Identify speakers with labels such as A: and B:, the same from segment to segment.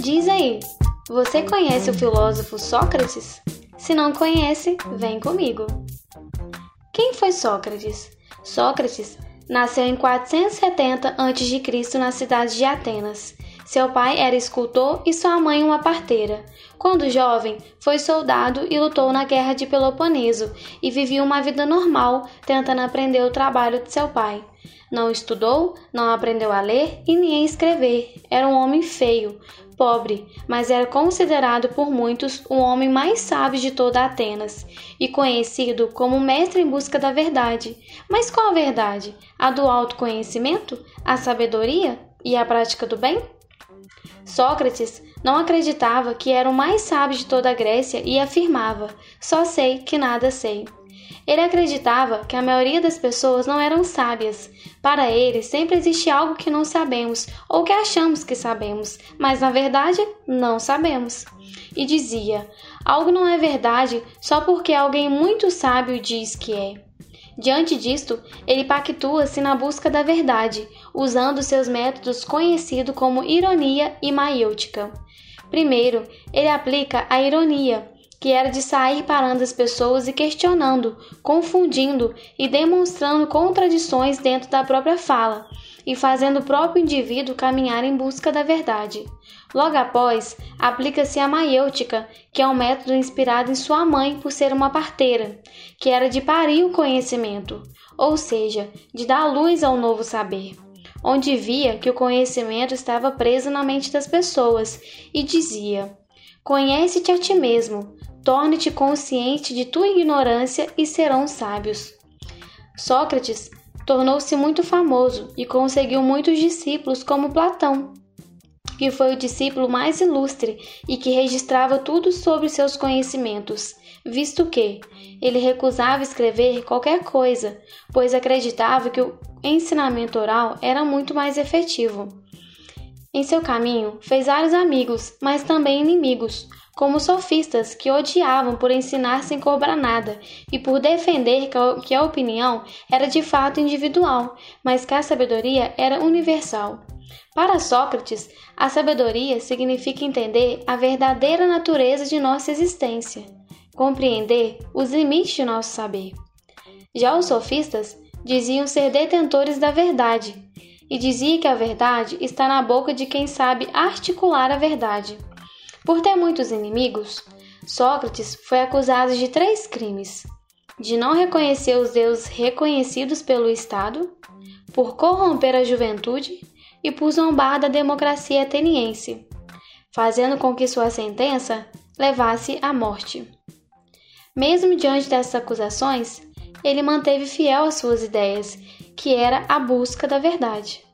A: Diz aí, você conhece o filósofo Sócrates? Se não conhece, vem comigo. Quem foi Sócrates? Sócrates nasceu em 470 a.C. na cidade de Atenas. Seu pai era escultor e sua mãe uma parteira. Quando jovem, foi soldado e lutou na Guerra de Peloponeso e vivia uma vida normal, tentando aprender o trabalho de seu pai. Não estudou, não aprendeu a ler e nem a escrever. Era um homem feio, pobre, mas era considerado por muitos o homem mais sábio de toda Atenas e conhecido como mestre em busca da verdade. Mas qual a verdade? A do autoconhecimento? A sabedoria? E a prática do bem? Sócrates não acreditava que era o mais sábio de toda a Grécia e afirmava: só sei que nada sei. Ele acreditava que a maioria das pessoas não eram sábias. Para ele, sempre existe algo que não sabemos ou que achamos que sabemos, mas na verdade não sabemos. E dizia: algo não é verdade só porque alguém muito sábio diz que é. Diante disto, ele pactua-se na busca da verdade, usando seus métodos conhecidos como ironia e maiêutica. Primeiro, ele aplica a ironia, que era de sair parando as pessoas e questionando, confundindo e demonstrando contradições dentro da própria fala, e fazendo o próprio indivíduo caminhar em busca da verdade. Logo após, aplica-se a maiêutica, que é um método inspirado em sua mãe por ser uma parteira, que era de parir o conhecimento, ou seja, de dar luz ao novo saber onde via que o conhecimento estava preso na mente das pessoas e dizia: Conhece-te a ti mesmo, Torne-te consciente de tua ignorância e serão sábios. Sócrates tornou-se muito famoso e conseguiu muitos discípulos, como Platão, que foi o discípulo mais ilustre e que registrava tudo sobre seus conhecimentos, visto que ele recusava escrever qualquer coisa, pois acreditava que o ensinamento oral era muito mais efetivo. Em seu caminho, fez vários amigos, mas também inimigos, como sofistas que odiavam por ensinar sem cobrar nada e por defender que a opinião era de fato individual, mas que a sabedoria era universal. Para Sócrates, a sabedoria significa entender a verdadeira natureza de nossa existência, compreender os limites de nosso saber. Já os sofistas diziam ser detentores da verdade e dizia que a verdade está na boca de quem sabe articular a verdade. Por ter muitos inimigos, Sócrates foi acusado de três crimes: de não reconhecer os deuses reconhecidos pelo Estado, por corromper a juventude e por zombar da democracia ateniense, fazendo com que sua sentença levasse à morte. Mesmo diante dessas acusações, ele manteve fiel às suas ideias, que era a busca da verdade.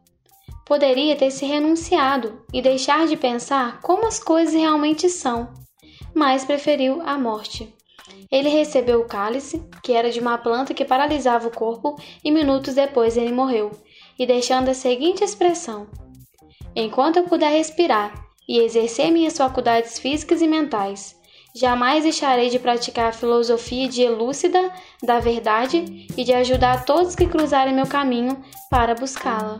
A: Poderia ter se renunciado e deixar de pensar como as coisas realmente são, mas preferiu a morte. Ele recebeu o cálice, que era de uma planta que paralisava o corpo, e minutos depois ele morreu, e deixando a seguinte expressão: Enquanto eu puder respirar e exercer minhas faculdades físicas e mentais, Jamais deixarei de praticar a filosofia de elúcida da verdade e de ajudar todos que cruzarem meu caminho para buscá-la.